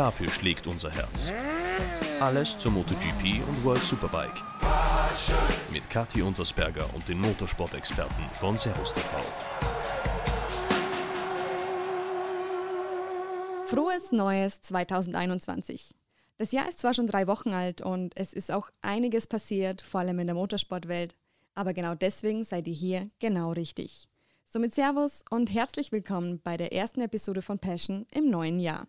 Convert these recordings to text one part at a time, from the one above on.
Dafür schlägt unser Herz. Alles zur MotoGP und World Superbike. Mit Kathi Untersberger und den Motorsport-Experten von Servus TV. Frohes Neues 2021. Das Jahr ist zwar schon drei Wochen alt und es ist auch einiges passiert, vor allem in der Motorsportwelt, aber genau deswegen seid ihr hier genau richtig. Somit Servus und herzlich willkommen bei der ersten Episode von Passion im neuen Jahr.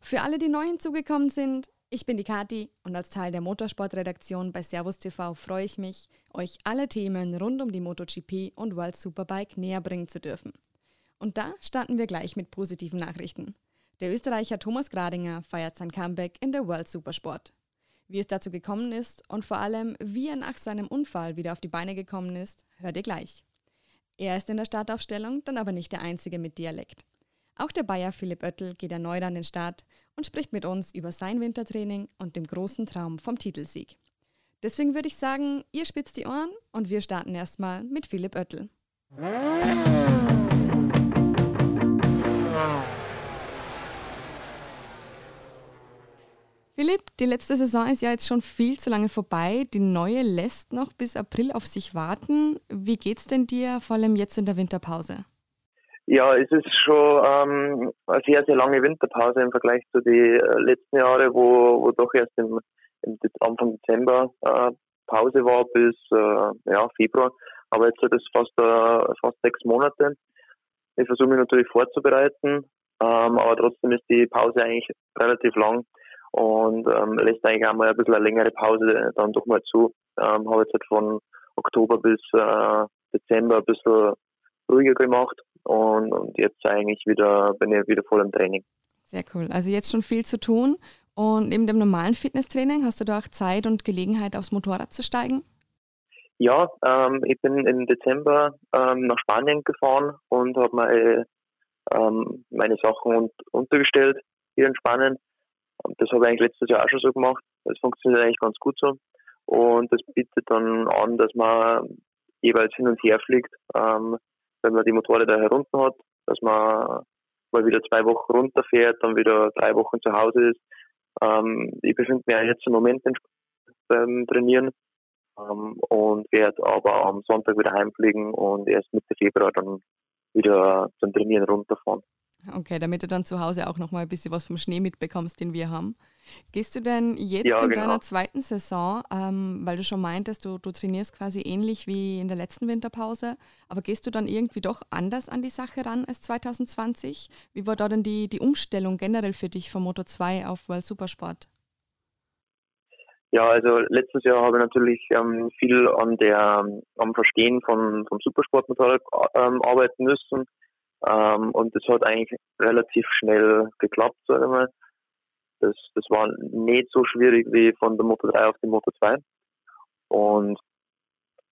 Für alle, die neu hinzugekommen sind, ich bin die Kati und als Teil der Motorsportredaktion bei Servus TV freue ich mich, euch alle Themen rund um die MotoGP und World Superbike näher bringen zu dürfen. Und da starten wir gleich mit positiven Nachrichten. Der Österreicher Thomas Gradinger feiert sein Comeback in der World Supersport. Wie es dazu gekommen ist und vor allem, wie er nach seinem Unfall wieder auf die Beine gekommen ist, hört ihr gleich. Er ist in der Startaufstellung, dann aber nicht der Einzige mit Dialekt. Auch der Bayer Philipp Oettel geht erneut an den Start und spricht mit uns über sein Wintertraining und dem großen Traum vom Titelsieg. Deswegen würde ich sagen, ihr spitzt die Ohren und wir starten erstmal mit Philipp Oettel. Philipp, die letzte Saison ist ja jetzt schon viel zu lange vorbei. Die neue lässt noch bis April auf sich warten. Wie geht's denn dir, vor allem jetzt in der Winterpause? Ja, es ist schon ähm, eine sehr, sehr lange Winterpause im Vergleich zu den äh, letzten Jahren, wo, wo doch erst im, im Anfang Dezember äh, Pause war bis äh, ja, Februar. Aber jetzt sind es fast, äh, fast sechs Monate. Ich versuche mich natürlich vorzubereiten, ähm, aber trotzdem ist die Pause eigentlich relativ lang und ähm, lässt eigentlich auch mal ein bisschen eine längere Pause dann doch mal zu. Ähm, habe jetzt halt von Oktober bis äh, Dezember ein bisschen ruhiger gemacht und, und jetzt eigentlich wieder bin ich wieder voll im Training. Sehr cool. Also jetzt schon viel zu tun und neben dem normalen Fitnesstraining hast du da auch Zeit und Gelegenheit aufs Motorrad zu steigen? Ja, ähm, ich bin im Dezember ähm, nach Spanien gefahren und habe meine, ähm, meine Sachen un untergestellt hier in Spanien und das habe ich eigentlich letztes Jahr auch schon so gemacht. Das funktioniert eigentlich ganz gut so. Und das bietet dann an, dass man jeweils hin und her fliegt, ähm, wenn man die Motorräder herunter hat, dass man mal wieder zwei Wochen runterfährt, dann wieder drei Wochen zu Hause ist. Ähm, ich befinde mich jetzt im Moment beim Trainieren ähm, und werde aber am Sonntag wieder heimfliegen und erst Mitte Februar dann wieder zum Trainieren runterfahren. Okay, damit du dann zu Hause auch noch mal ein bisschen was vom Schnee mitbekommst, den wir haben. Gehst du denn jetzt ja, in genau. deiner zweiten Saison, ähm, weil du schon meintest, du, du trainierst quasi ähnlich wie in der letzten Winterpause, aber gehst du dann irgendwie doch anders an die Sache ran als 2020? Wie war da denn die, die Umstellung generell für dich von Moto 2 auf World Supersport? Ja, also letztes Jahr habe ich natürlich ähm, viel an der, am Verstehen von, vom Supersportmotorrad ähm, arbeiten müssen ähm, und das hat eigentlich relativ schnell geklappt, sage ich mal. Das, das war nicht so schwierig wie von der Moto 3 auf die Moto 2. Und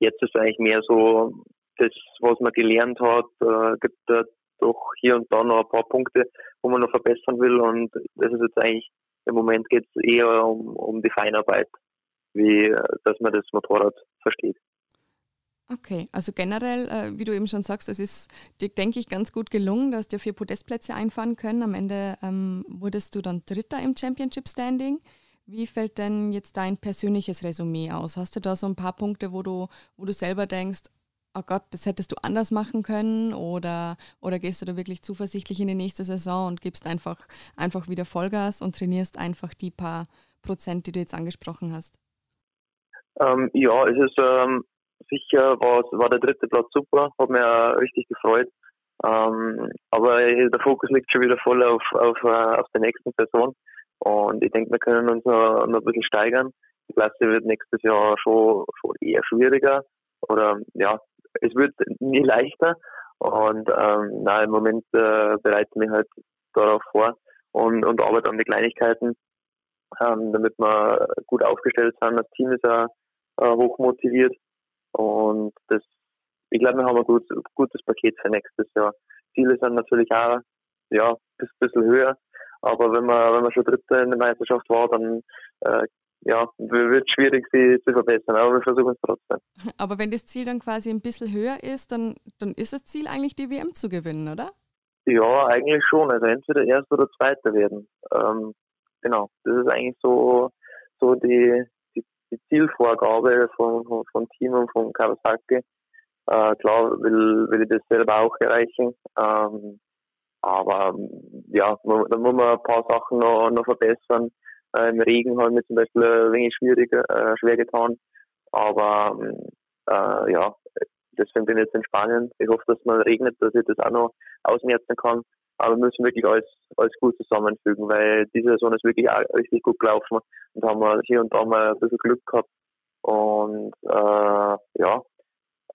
jetzt ist eigentlich mehr so, das, was man gelernt hat, äh, gibt da doch hier und da noch ein paar Punkte, wo man noch verbessern will. Und das ist jetzt eigentlich, im Moment geht es eher um, um die Feinarbeit, wie dass man das Motorrad versteht. Okay, also generell, äh, wie du eben schon sagst, es ist dir, denke ich, ganz gut gelungen. Du hast dir vier Podestplätze einfahren können. Am Ende ähm, wurdest du dann Dritter im Championship Standing. Wie fällt denn jetzt dein persönliches Resümee aus? Hast du da so ein paar Punkte, wo du, wo du selber denkst, oh Gott, das hättest du anders machen können? Oder, oder gehst du da wirklich zuversichtlich in die nächste Saison und gibst einfach, einfach wieder Vollgas und trainierst einfach die paar Prozent, die du jetzt angesprochen hast? Ähm, ja, es ist ähm, sicher war, war der dritte Platz super, hat mich richtig gefreut. Ähm, aber der Fokus liegt schon wieder voll auf, auf, äh, auf der nächsten Saison. Und ich denke, wir können uns noch, noch ein bisschen steigern. Die Klasse wird nächstes Jahr schon, schon eher schwieriger. Oder ja, es wird nie leichter. Und ähm, na, im Moment äh, bereite ich mich halt darauf vor und, und arbeite an die Kleinigkeiten, ähm, damit wir gut aufgestellt sind. Das Team ist ja äh, hoch und das, ich glaube, wir haben ein gut, gutes Paket für nächstes Jahr. Ziele sind natürlich auch, ja, ein bisschen höher. Aber wenn man, wenn man schon Dritter in der Meisterschaft war, dann, äh, ja, wird es schwierig, sie zu verbessern. Aber wir versuchen es trotzdem. Aber wenn das Ziel dann quasi ein bisschen höher ist, dann, dann ist das Ziel eigentlich die WM zu gewinnen, oder? Ja, eigentlich schon. Also entweder Erster oder Zweiter werden. Ähm, genau. Das ist eigentlich so, so die, die, Zielvorgabe vom, vom Team und von Kawasaki. Äh, klar will, will ich das selber auch erreichen. Ähm, aber ja, da muss man ein paar Sachen noch, noch verbessern. Äh, Im Regen hat mir zum Beispiel ein wenig schwierig, äh, schwer getan. Aber äh, ja, deswegen bin ich jetzt in Spanien. Ich hoffe, dass es mal regnet, dass ich das auch noch ausmerzen kann. Aber wir müssen wirklich alles, alles gut zusammenfügen, weil diese Saison ist wirklich auch richtig gut gelaufen und haben wir hier und da mal ein bisschen Glück gehabt. Und äh, ja,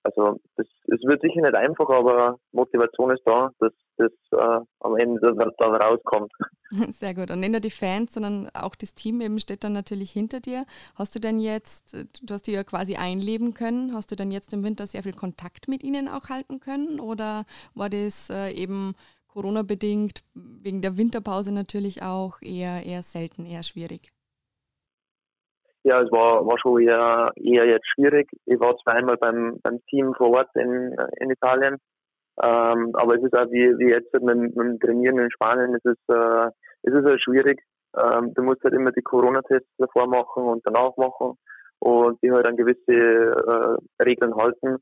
also es wird sicher nicht einfach, aber Motivation ist da, dass das äh, am Ende dann rauskommt. Sehr gut. Und nicht nur die Fans, sondern auch das Team eben steht dann natürlich hinter dir. Hast du denn jetzt, du hast die ja quasi einleben können, hast du denn jetzt im Winter sehr viel Kontakt mit ihnen auch halten können? Oder war das äh, eben Corona-bedingt, wegen der Winterpause natürlich auch eher, eher selten, eher schwierig? Ja, es war, war schon eher, eher jetzt schwierig. Ich war zweimal beim, beim Team vor Ort in, in Italien. Ähm, aber es ist auch wie, wie jetzt mit, mit dem Trainieren in Spanien, es ist, äh, es ist halt schwierig. Ähm, du musst halt immer die Corona-Tests davor machen und danach machen und die halt an gewisse äh, Regeln halten.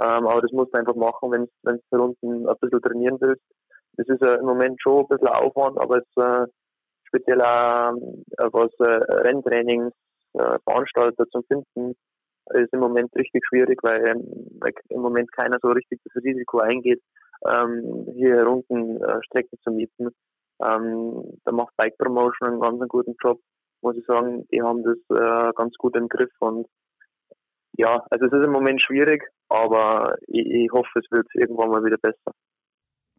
Ähm, aber das musst du einfach machen, wenn du da unten ein bisschen trainieren willst. Das ist äh, im Moment schon ein bisschen Aufwand, aber es äh, speziell auch äh, was äh, Renntrainings äh, Veranstalter zum Finden ist im Moment richtig schwierig, weil, weil im Moment keiner so richtig das Risiko eingeht, ähm, hier unten äh, Strecken zu mieten. Ähm, da macht Bike Promotion einen ganz guten Job, muss ich sagen. Die haben das äh, ganz gut im Griff und ja, also es ist im Moment schwierig, aber ich, ich hoffe, es wird irgendwann mal wieder besser.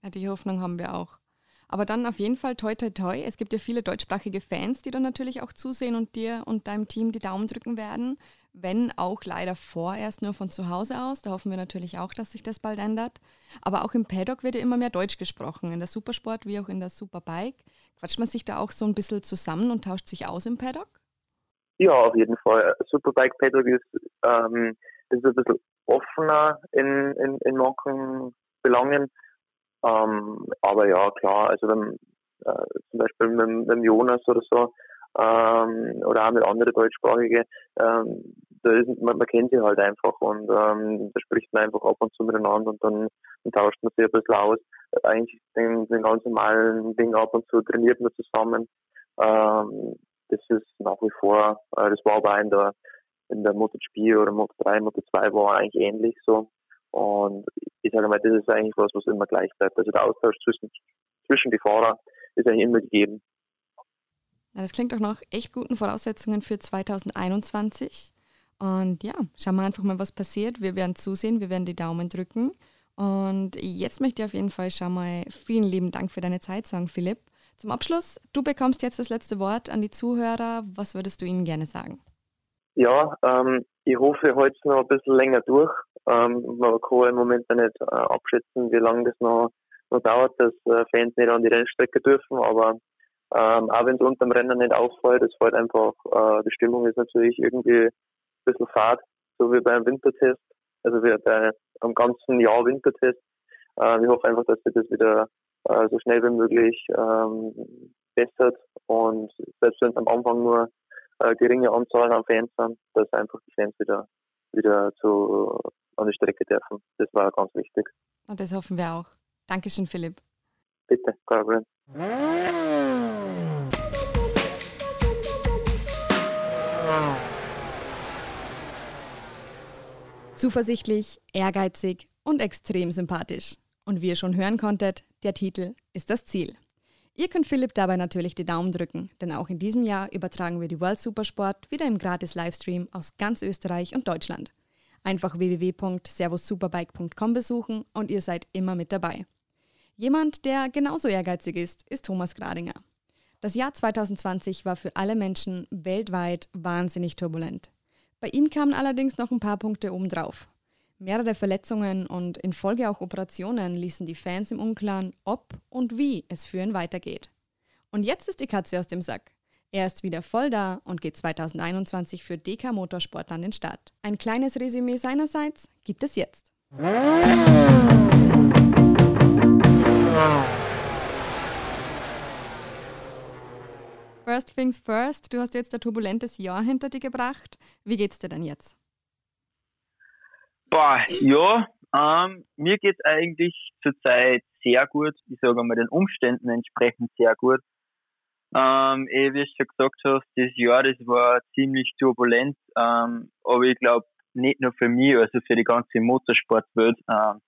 Ja, die Hoffnung haben wir auch. Aber dann auf jeden Fall toi toi toi. Es gibt ja viele deutschsprachige Fans, die dann natürlich auch zusehen und dir und deinem Team die Daumen drücken werden. Wenn auch leider vorerst nur von zu Hause aus. Da hoffen wir natürlich auch, dass sich das bald ändert. Aber auch im Paddock wird ja immer mehr Deutsch gesprochen. In der Supersport wie auch in der Superbike. Quatscht man sich da auch so ein bisschen zusammen und tauscht sich aus im Paddock? Ja, auf jeden Fall. Superbike Paddock ist, ähm, ist ein bisschen offener in, in, in manchen Belangen. Ähm, aber ja, klar, also wenn, äh, zum Beispiel mit, mit Jonas oder so, ähm, oder auch mit anderen deutschsprachigen, ähm, da ist, man, man kennt sie halt einfach und ähm, da spricht man einfach ab und zu miteinander und dann, dann tauscht man sich ein bisschen aus. Eigentlich den, den ganz normalen Ding ab und zu trainiert man zusammen. Ähm, das ist nach wie vor, äh, das war aber in der, in der MotoGP oder Moto 3, Moto 2 war eigentlich ähnlich so. Und ich sage mal, das ist eigentlich was, was immer gleich bleibt. Also der Austausch zwischen, zwischen die Fahrer ist eigentlich immer gegeben. Ja, das klingt doch nach echt guten Voraussetzungen für 2021. Und ja, schauen wir einfach mal, was passiert. Wir werden zusehen, wir werden die Daumen drücken. Und jetzt möchte ich auf jeden Fall schon mal vielen lieben Dank für deine Zeit sagen, Philipp. Zum Abschluss, du bekommst jetzt das letzte Wort an die Zuhörer. Was würdest du ihnen gerne sagen? Ja, ähm, ich hoffe, ich halte es noch ein bisschen länger durch. Ähm, man kann im Moment nicht äh, abschätzen, wie lange das noch, noch dauert, dass äh, Fans nicht an die Rennstrecke dürfen. Aber ähm, auch wenn es unterm Rennen nicht auffällt, es fällt einfach, äh, die Stimmung ist natürlich irgendwie ein bisschen fad, so wie beim Wintertest, also wie bei einem ganzen Jahr Wintertest. Äh, ich hoffe einfach, dass sich das wieder äh, so schnell wie möglich ähm, bessert und selbst wenn es am Anfang nur äh, geringe Anzahl an Fans sind, dass einfach die Fans wieder, wieder zu, an die Strecke dürfen. Das war ganz wichtig. Und das hoffen wir auch. Dankeschön, Philipp. Bitte, kein Problem. Zuversichtlich, ehrgeizig und extrem sympathisch. Und wie ihr schon hören konntet, der Titel ist das Ziel. Ihr könnt Philipp dabei natürlich die Daumen drücken, denn auch in diesem Jahr übertragen wir die World Supersport wieder im gratis Livestream aus ganz Österreich und Deutschland. Einfach www.servussuperbike.com besuchen und ihr seid immer mit dabei. Jemand, der genauso ehrgeizig ist, ist Thomas Gradinger. Das Jahr 2020 war für alle Menschen weltweit wahnsinnig turbulent. Bei ihm kamen allerdings noch ein paar Punkte obendrauf. Mehrere Verletzungen und in Folge auch Operationen ließen die Fans im Unklaren, ob und wie es für ihn weitergeht. Und jetzt ist die Katze aus dem Sack. Er ist wieder voll da und geht 2021 für DK Motorsport an den Start. Ein kleines Resümee seinerseits gibt es jetzt. First things first, du hast jetzt ein turbulentes Jahr hinter dir gebracht. Wie geht's dir denn jetzt? Boah, ja, ähm, mir es eigentlich zurzeit sehr gut. Ich sage mal den Umständen entsprechend sehr gut. Ähm, eh, wie du schon gesagt hast, das Jahr, das war ziemlich turbulent, ähm, aber ich glaube, nicht nur für mich, also für die ganze Motorsportwelt. Ähm,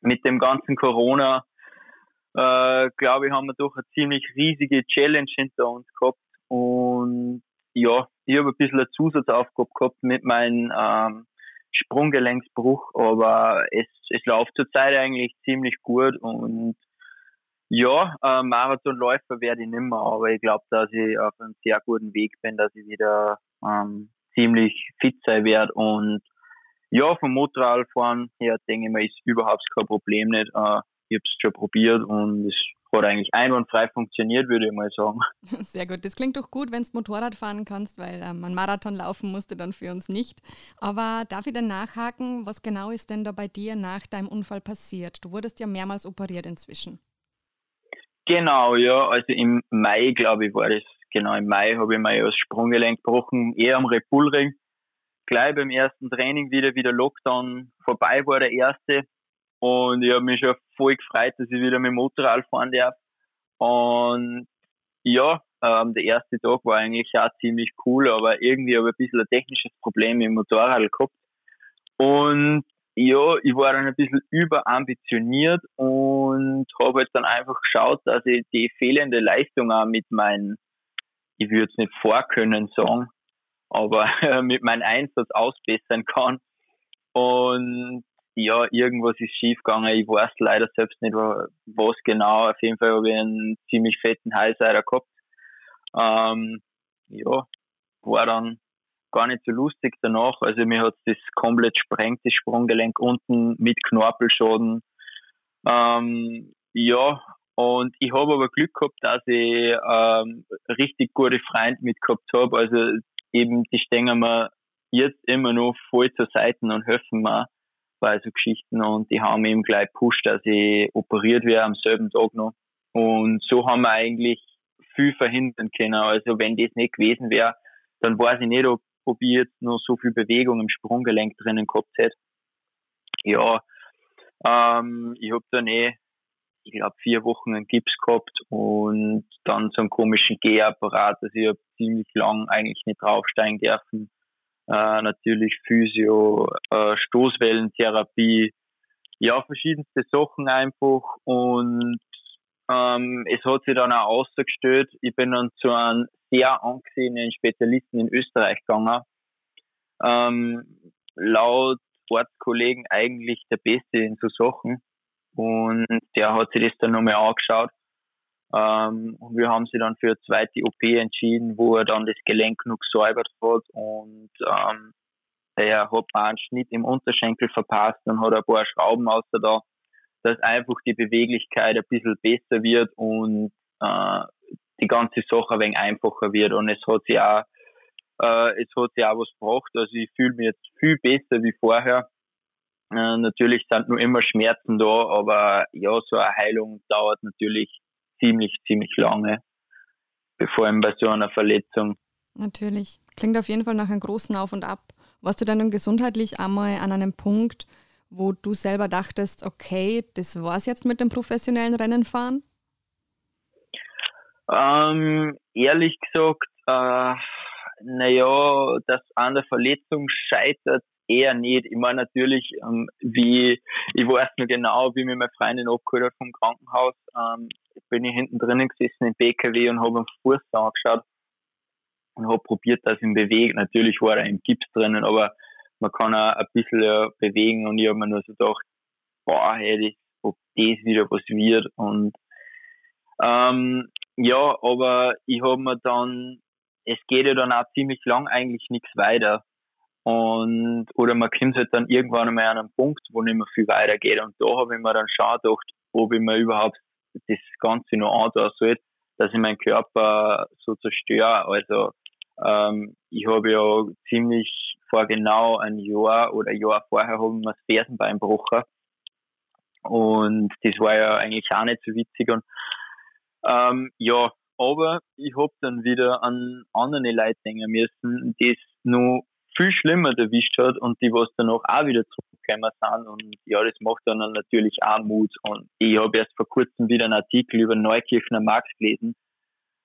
mit dem ganzen Corona, äh, glaube ich, haben wir doch eine ziemlich riesige Challenge hinter uns gehabt. Und ja, ich habe ein bisschen eine Zusatzaufgabe gehabt mit meinem ähm, Sprunggelenksbruch, aber es, es läuft zurzeit eigentlich ziemlich gut und ja, äh, Marathonläufer werde ich nicht mehr, aber ich glaube, dass ich auf einem sehr guten Weg bin, dass ich wieder ähm, ziemlich fit sein werde und ja, vom Motorradfahren her denke ich mir, ist überhaupt kein Problem nicht. Äh, ich habe es schon probiert und es hat eigentlich einwandfrei funktioniert, würde ich mal sagen. Sehr gut. Das klingt doch gut, wenn du Motorrad fahren kannst, weil ähm, ein Marathon laufen musste dann für uns nicht. Aber darf ich dann nachhaken, was genau ist denn da bei dir nach deinem Unfall passiert? Du wurdest ja mehrmals operiert inzwischen. Genau, ja. Also im Mai, glaube ich, war das. Genau, im Mai habe ich mir das Sprunggelenk gebrochen, eher am Repulring. Gleich beim ersten Training wieder, wie der Lockdown vorbei war, der erste. Und ich habe mich schon voll gefreut, dass ich wieder mit dem Motorrad fahren darf. Und ja, ähm, der erste Tag war eigentlich auch ziemlich cool, aber irgendwie habe ich ein bisschen ein technisches Problem dem Motorrad gehabt. Und ja, ich war dann ein bisschen überambitioniert und habe jetzt dann einfach geschaut, dass ich die fehlende Leistung auch mit meinen, ich würde es nicht vorkönnen sagen, aber mit meinem Einsatz ausbessern kann. Und ja, irgendwas ist schiefgegangen. Ich weiß leider selbst nicht, was genau. Auf jeden Fall habe ich einen ziemlich fetten Highsider gehabt. Ähm, ja, war dann gar nicht so lustig danach. Also mir hat das komplett sprengt, das Sprunggelenk unten mit Knorpelschaden. Ähm, ja, und ich habe aber Glück gehabt, dass ich ähm, richtig gute Freunde mit gehabt habe. Also eben, die stehen mir jetzt immer noch voll zur Seite und helfen mir bei so Geschichten und die haben eben gleich gepusht, dass ich operiert werde am selben Tag noch. Und so haben wir eigentlich viel verhindern können. Also wenn das nicht gewesen wäre, dann weiß ich nicht, ob ob jetzt noch so viel Bewegung im Sprunggelenk drinnen gehabt hätte. Ja, ähm, ich habe dann eh, ich glaube, vier Wochen einen Gips gehabt und dann so einen komischen Gehapparat. Also ich habe ziemlich lang eigentlich nicht draufsteigen dürfen. Äh, natürlich Physio, äh, Stoßwellentherapie, ja, verschiedenste Sachen einfach und ähm, es hat sich dann auch ausgestellt, ich bin dann zu einem sehr angesehenen Spezialisten in Österreich gegangen. Ähm, laut Ortskollegen eigentlich der Beste in so Sachen. Und der hat sich das dann nochmal angeschaut. Ähm, und wir haben sie dann für eine zweite OP entschieden, wo er dann das Gelenk noch gesäubert hat. Und ähm, der hat mir einen Schnitt im Unterschenkel verpasst und hat ein paar Schrauben außer da, dass einfach die Beweglichkeit ein bisschen besser wird und äh, die ganze Sache ein wenig einfacher wird und es hat sich auch, äh, es hat sich auch was gebracht. Also ich fühle mich jetzt viel besser wie vorher. Äh, natürlich sind nur immer Schmerzen da, aber ja, so eine Heilung dauert natürlich ziemlich, ziemlich lange, bevor man bei so einer Verletzung. Natürlich. Klingt auf jeden Fall nach einem großen Auf und Ab. Warst du dann gesundheitlich einmal an einem Punkt, wo du selber dachtest, okay, das war's jetzt mit dem professionellen Rennenfahren? Ähm, ehrlich gesagt, äh, naja, das an der Verletzung scheitert eher nicht. Ich meine natürlich, ähm, wie, ich weiß nur genau, wie mir meine Freundin abgeholt hat vom Krankenhaus, ähm, bin ich hinten drinnen gesessen im PKW und habe am Fuß angeschaut und habe probiert, dass ich ihn bewege. Natürlich war er im Gips drinnen, aber man kann auch ein bisschen äh, bewegen und ich habe mir nur so gedacht, boah, hey, ob das wieder was wird und ähm, ja, aber ich habe mir dann, es geht ja dann auch ziemlich lang eigentlich nichts weiter. Und, oder man kommt halt dann irgendwann einmal an einen Punkt, wo nicht mehr viel weitergeht. Und da habe ich mir dann schon gedacht, ob ich mir überhaupt das Ganze noch antun soll, dass ich meinen Körper so zerstöre. Also, ähm, ich habe ja ziemlich vor genau ein Jahr oder ein Jahr vorher habe ich mir das Fersenbein gebrochen. Und das war ja eigentlich auch nicht so witzig. Und ähm, ja, aber ich habe dann wieder an andere Leute denken müssen, die es noch viel schlimmer erwischt hat und die was danach auch wieder zurückgekommen sind. Und ja, das macht dann natürlich auch Mut. Und ich habe erst vor kurzem wieder einen Artikel über Neukirchner Max gelesen.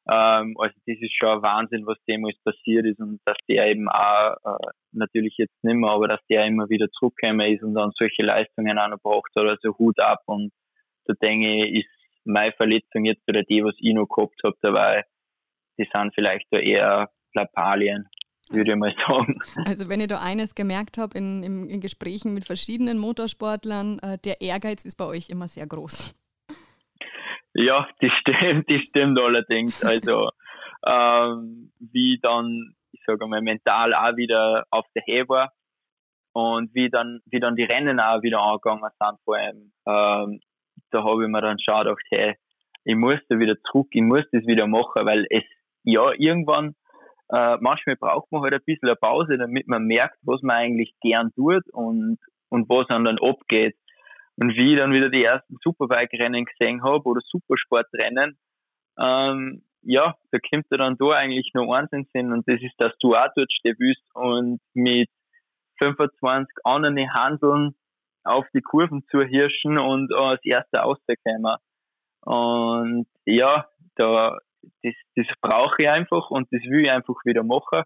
Ähm, also das ist schon ein Wahnsinn, was damals passiert ist und dass der eben auch, äh, natürlich jetzt nicht mehr, aber dass der immer wieder zurückgekommen ist und dann solche Leistungen auch noch braucht hat. Also Hut ab und da denke ich, ist meine Verletzung jetzt oder die, was ich noch gehabt habe dabei, die sind vielleicht da eher Lappalien würde ich mal sagen. Also wenn ich da eines gemerkt habe in, in, in, Gesprächen mit verschiedenen Motorsportlern, äh, der Ehrgeiz ist bei euch immer sehr groß. Ja, das stimmt, das stimmt allerdings. Also ähm, wie dann, ich sage mal, mental auch wieder auf der Höhe war und wie dann, wie dann die Rennen auch wieder angegangen sind vor allem, ähm, da habe ich mir dann schon gedacht, hey, ich muss da wieder zurück, ich muss das wieder machen, weil es ja irgendwann äh, manchmal braucht man halt ein bisschen eine Pause, damit man merkt, was man eigentlich gern tut und, und was einem dann abgeht. Und wie ich dann wieder die ersten Superbike-Rennen gesehen habe oder Supersportrennen, ähm, ja, da kommt er dann da eigentlich nur eins in Sinn und das ist, dass du auch dort stehen und mit 25 anderen Handeln auf die Kurven zu hirschen und als erster auszukommen. Und ja, da, das, das brauche ich einfach und das will ich einfach wieder machen.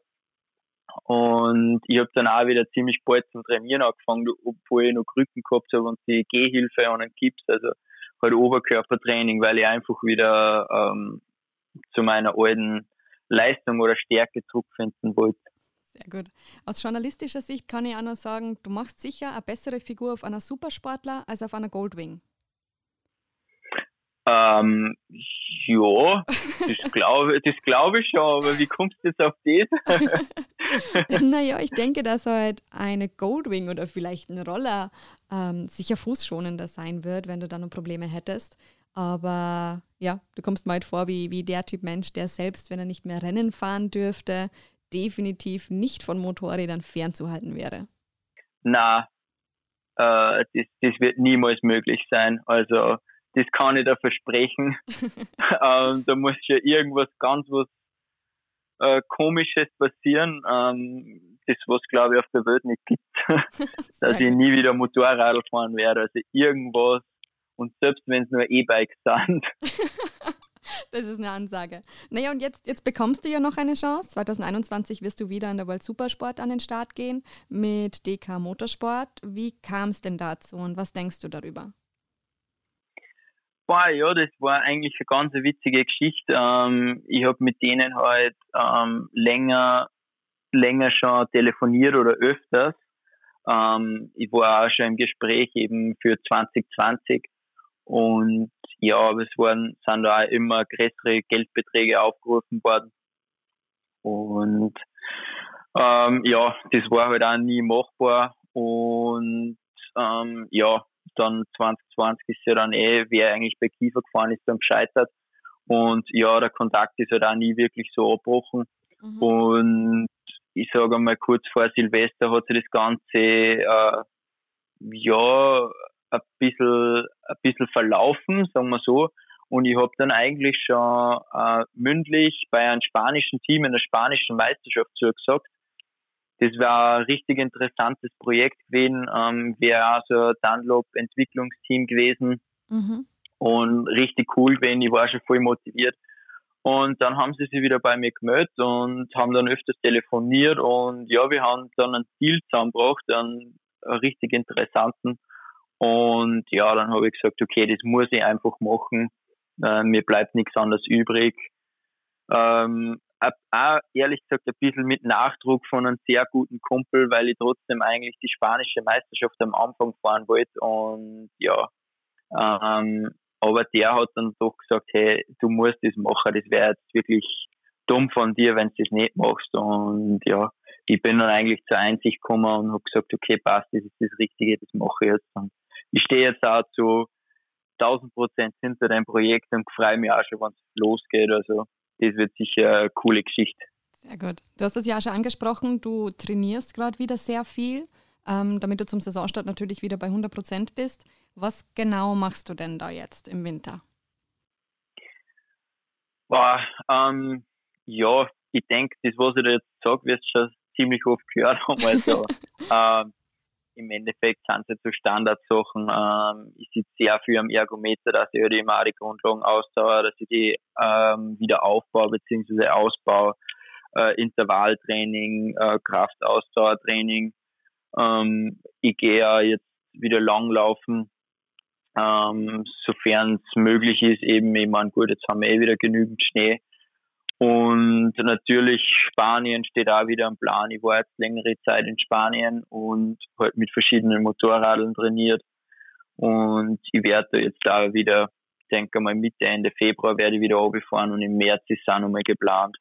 Und ich habe dann auch wieder ziemlich bald zum Trainieren angefangen, obwohl ich noch Krücken gehabt habe und die Gehhilfe und einen Gips, also halt Oberkörpertraining, weil ich einfach wieder ähm, zu meiner alten Leistung oder Stärke zurückfinden wollte. Sehr gut. Aus journalistischer Sicht kann ich auch noch sagen, du machst sicher eine bessere Figur auf einer Supersportler als auf einer Goldwing. Ähm, ja, das glaube das glaub ich schon, aber wie kommst du jetzt auf das? naja, ich denke, dass halt eine Goldwing oder vielleicht ein Roller ähm, sicher fußschonender sein wird, wenn du dann noch Probleme hättest. Aber ja, du kommst mal halt vor wie, wie der Typ Mensch, der selbst, wenn er nicht mehr Rennen fahren dürfte, definitiv nicht von Motorrädern fernzuhalten wäre. Na, äh, das, das wird niemals möglich sein. Also das kann ich da versprechen. ähm, da muss ja irgendwas ganz was äh, Komisches passieren, ähm, das was glaube ich auf der Welt nicht gibt, dass ich nie wieder Motorrad fahren werde. Also irgendwas und selbst wenn es nur E-Bikes sind. das ist eine Ansage. Naja, und jetzt, jetzt bekommst du ja noch eine Chance. 2021 wirst du wieder in der World Supersport an den Start gehen mit DK Motorsport. Wie kam es denn dazu und was denkst du darüber? Boah, ja, das war eigentlich eine ganz witzige Geschichte. Ähm, ich habe mit denen halt ähm, länger, länger schon telefoniert oder öfters. Ähm, ich war auch schon im Gespräch eben für 2020 und ja, aber es waren, sind da auch immer größere Geldbeträge aufgerufen worden. Und ähm, ja, das war halt auch nie machbar. Und ähm, ja, dann 2020 ist ja dann eh, wer eigentlich bei Kiefer gefahren ist, dann gescheitert. Und ja, der Kontakt ist halt auch nie wirklich so abgebrochen. Mhm. Und ich sage mal, kurz vor Silvester hat sich das Ganze äh, ja ein bisschen, ein bisschen verlaufen, sagen wir so. Und ich habe dann eigentlich schon äh, mündlich bei einem spanischen Team in der spanischen Meisterschaft zugesagt, das war ein richtig interessantes Projekt gewesen, ähm, wäre also ein Dunlop-Entwicklungsteam gewesen mhm. und richtig cool gewesen. Ich war schon voll motiviert. Und dann haben sie sich wieder bei mir gemeldet und haben dann öfters telefoniert und ja, wir haben dann einen Deal zusammengebracht, einen, einen richtig interessanten. Und ja, dann habe ich gesagt, okay, das muss ich einfach machen. Äh, mir bleibt nichts anderes übrig. Ähm, auch ehrlich gesagt ein bisschen mit Nachdruck von einem sehr guten Kumpel, weil ich trotzdem eigentlich die spanische Meisterschaft am Anfang fahren wollte und ja, ähm, aber der hat dann doch gesagt, hey, du musst das machen, das wäre jetzt wirklich dumm von dir, wenn du das nicht machst und ja, ich bin dann eigentlich zur Einsicht gekommen und habe gesagt, okay, passt, das ist das Richtige, das mache ich jetzt und ich stehe jetzt auch zu 1000 Prozent hinter dem Projekt und freue mich auch schon, wenn es losgeht, also das wird sicher eine coole Geschichte. Sehr gut. Du hast es ja schon angesprochen, du trainierst gerade wieder sehr viel, ähm, damit du zum Saisonstart natürlich wieder bei 100 Prozent bist. Was genau machst du denn da jetzt im Winter? Boah, ähm, ja, ich denke, das, was ich da jetzt sage, wirst du schon ziemlich oft gehört haben. Also, ähm, im Endeffekt sind es so Standardsachen. Ähm, ich sitze sehr viel am Ergometer, dass ich halt immer auch die Grundlagen ausdauere, dass ich die ähm, wieder aufbaue bzw. ausbaue. Äh, Intervalltraining, äh, Kraftausdauertraining. Ähm, ich gehe ja jetzt wieder langlaufen, ähm, sofern es möglich ist. Eben, ich meine, gut, jetzt haben wir eh wieder genügend Schnee. Und natürlich Spanien steht auch wieder am Plan. Ich war jetzt längere Zeit in Spanien und halt mit verschiedenen Motorradeln trainiert. Und ich werde jetzt da wieder, denke mal Mitte, Ende Februar werde ich wieder runterfahren und im März ist auch nochmal geplant.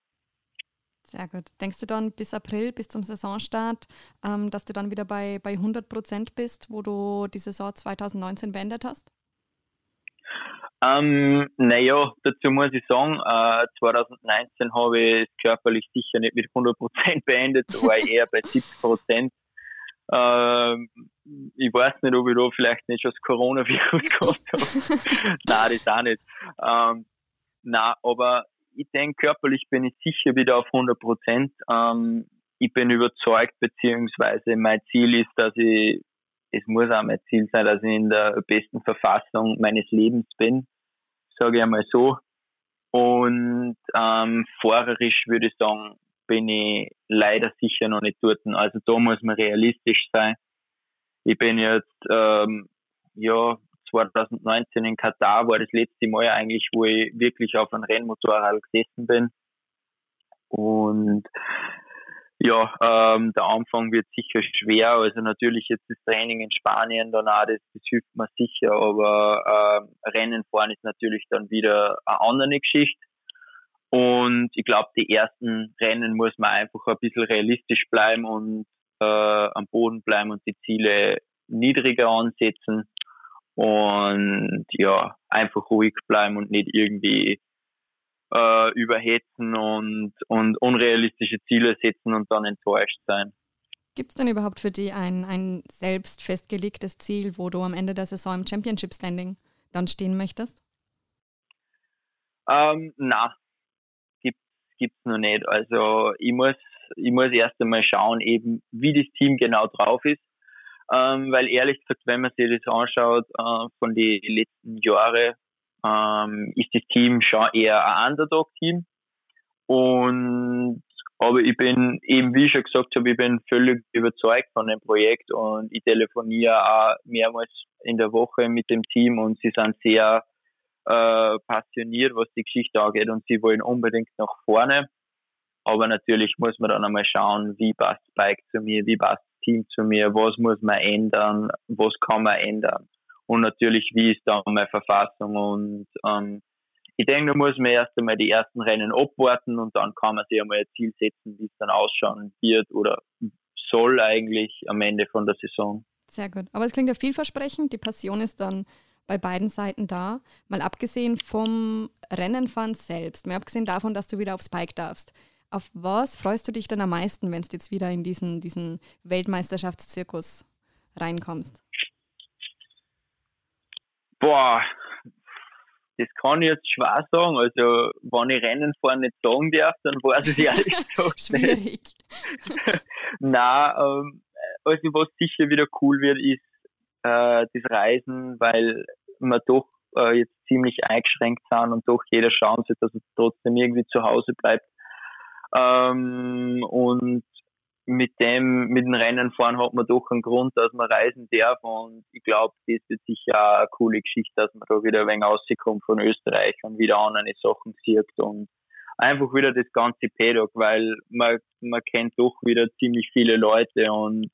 Sehr gut. Denkst du dann bis April, bis zum Saisonstart, ähm, dass du dann wieder bei, bei 100 Prozent bist, wo du die Saison 2019 beendet hast? Ähm, naja, dazu muss ich sagen, äh, 2019 habe ich es körperlich sicher nicht mit 100% beendet, da war ich eher bei 70%. Ähm, ich weiß nicht, ob ich da vielleicht nicht schon das Coronavirus gehabt habe. nein, das auch nicht. Ähm, nein, aber ich denke, körperlich bin ich sicher wieder auf 100%. Ähm, ich bin überzeugt, beziehungsweise mein Ziel ist, dass ich es muss auch mein Ziel sein, dass ich in der besten Verfassung meines Lebens bin, sage ich einmal so. Und ähm, fahrerisch würde ich sagen, bin ich leider sicher noch nicht dort. Also da muss man realistisch sein. Ich bin jetzt, ähm, ja, 2019 in Katar war das letzte Mal eigentlich, wo ich wirklich auf einem Rennmotorrad gesessen bin. Und ja, ähm, der Anfang wird sicher schwer. Also natürlich jetzt das Training in Spanien danach, das, das hilft mir sicher, aber äh, Rennen fahren ist natürlich dann wieder eine andere Geschichte. Und ich glaube, die ersten Rennen muss man einfach ein bisschen realistisch bleiben und äh, am Boden bleiben und die Ziele niedriger ansetzen und ja, einfach ruhig bleiben und nicht irgendwie äh, überhetzen und, und unrealistische Ziele setzen und dann enttäuscht sein. Gibt es denn überhaupt für dich ein, ein selbst festgelegtes Ziel, wo du am Ende der Saison im Championship Standing dann stehen möchtest? Ähm, na, gibt es noch nicht. Also ich muss, ich muss erst einmal schauen, eben wie das Team genau drauf ist. Ähm, weil ehrlich gesagt, wenn man sich das anschaut äh, von den letzten Jahren, ähm, ist das Team schon eher ein Underdog-Team. Und aber ich bin eben, wie ich schon gesagt habe, ich bin völlig überzeugt von dem Projekt und ich telefoniere auch mehrmals in der Woche mit dem Team und sie sind sehr äh, passioniert, was die Geschichte angeht und sie wollen unbedingt nach vorne. Aber natürlich muss man dann einmal schauen, wie passt Bike zu mir, wie passt Team zu mir, was muss man ändern, was kann man ändern und natürlich, wie ist da meine Verfassung und ähm, ich denke, da muss man erst einmal die ersten Rennen abwarten und dann kann man sich einmal ein Ziel setzen, wie es dann ausschauen wird oder soll eigentlich am Ende von der Saison. Sehr gut. Aber es klingt ja vielversprechend. Die Passion ist dann bei beiden Seiten da. Mal abgesehen vom Rennenfahren selbst, mal abgesehen davon, dass du wieder aufs Bike darfst. Auf was freust du dich dann am meisten, wenn du jetzt wieder in diesen, diesen Weltmeisterschaftszirkus reinkommst? Boah, das kann ich jetzt schwer sagen. Also, wenn ich Rennen fahren nicht sagen darf, dann weiß ich ehrlich gesagt Schwierig. Nein, ähm, also was sicher wieder cool wird, ist äh, das Reisen, weil wir doch äh, jetzt ziemlich eingeschränkt sind und doch jeder schauen sollte, dass er trotzdem irgendwie zu Hause bleibt. Ähm, und mit dem, mit dem Rennen fahren hat man doch einen Grund, dass man reisen darf und ich glaube, das wird sicher eine coole Geschichte, dass man da wieder ein wenig rauskommt von Österreich und wieder andere Sachen sieht und einfach wieder das ganze Paddock, weil man, man kennt doch wieder ziemlich viele Leute und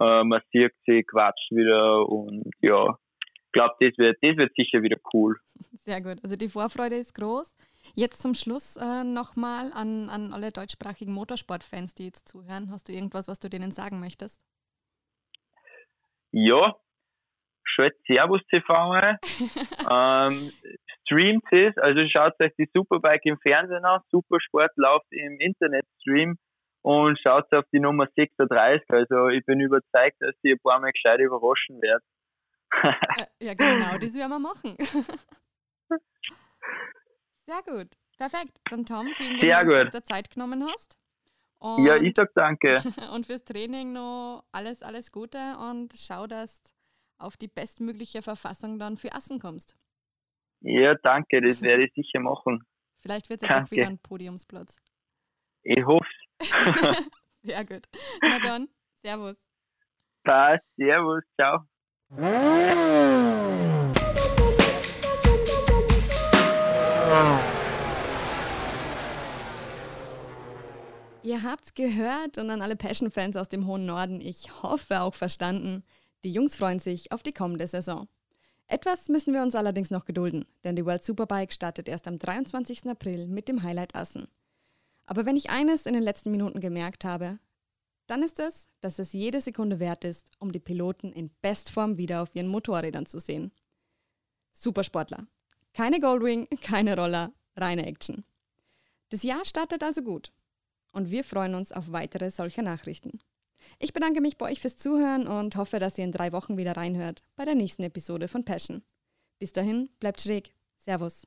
äh, man sieht sie, quatscht wieder und ja, ich glaube, das wird, das wird sicher wieder cool. Sehr gut. Also die Vorfreude ist groß. Jetzt zum Schluss äh, nochmal an, an alle deutschsprachigen Motorsportfans, die jetzt zuhören. Hast du irgendwas, was du denen sagen möchtest? Ja, schaut Servus TV ähm, streamt es, also schaut euch die Superbike im Fernsehen an, Supersport läuft im Internetstream und schaut auf die Nummer 36. Also ich bin überzeugt, dass die ein paar Mal gescheit überraschen wird. Äh, ja, genau, das werden wir machen. Sehr gut. Perfekt. Dann Tom, vielen Sehr Dank, gut. dass du dir Zeit genommen hast. Und, Ja, ich sag danke. und fürs Training noch alles, alles Gute und schau, dass du auf die bestmögliche Verfassung dann für Assen kommst. Ja, danke, das werde ich sicher machen. Vielleicht wird es ja auch wieder ein Podiumsplatz. Ich hoffe Sehr gut. Na dann, Servus. Passt. Servus, ciao. Ihr habt's gehört und an alle Passion-Fans aus dem hohen Norden, ich hoffe auch verstanden. Die Jungs freuen sich auf die kommende Saison. Etwas müssen wir uns allerdings noch gedulden, denn die World Superbike startet erst am 23. April mit dem Highlight Assen. Aber wenn ich eines in den letzten Minuten gemerkt habe, dann ist es, dass es jede Sekunde wert ist, um die Piloten in Bestform wieder auf ihren Motorrädern zu sehen. Supersportler. Keine Goldwing, keine Roller, reine Action. Das Jahr startet also gut und wir freuen uns auf weitere solcher Nachrichten. Ich bedanke mich bei euch fürs Zuhören und hoffe, dass ihr in drei Wochen wieder reinhört bei der nächsten Episode von Passion. Bis dahin, bleibt schräg. Servus.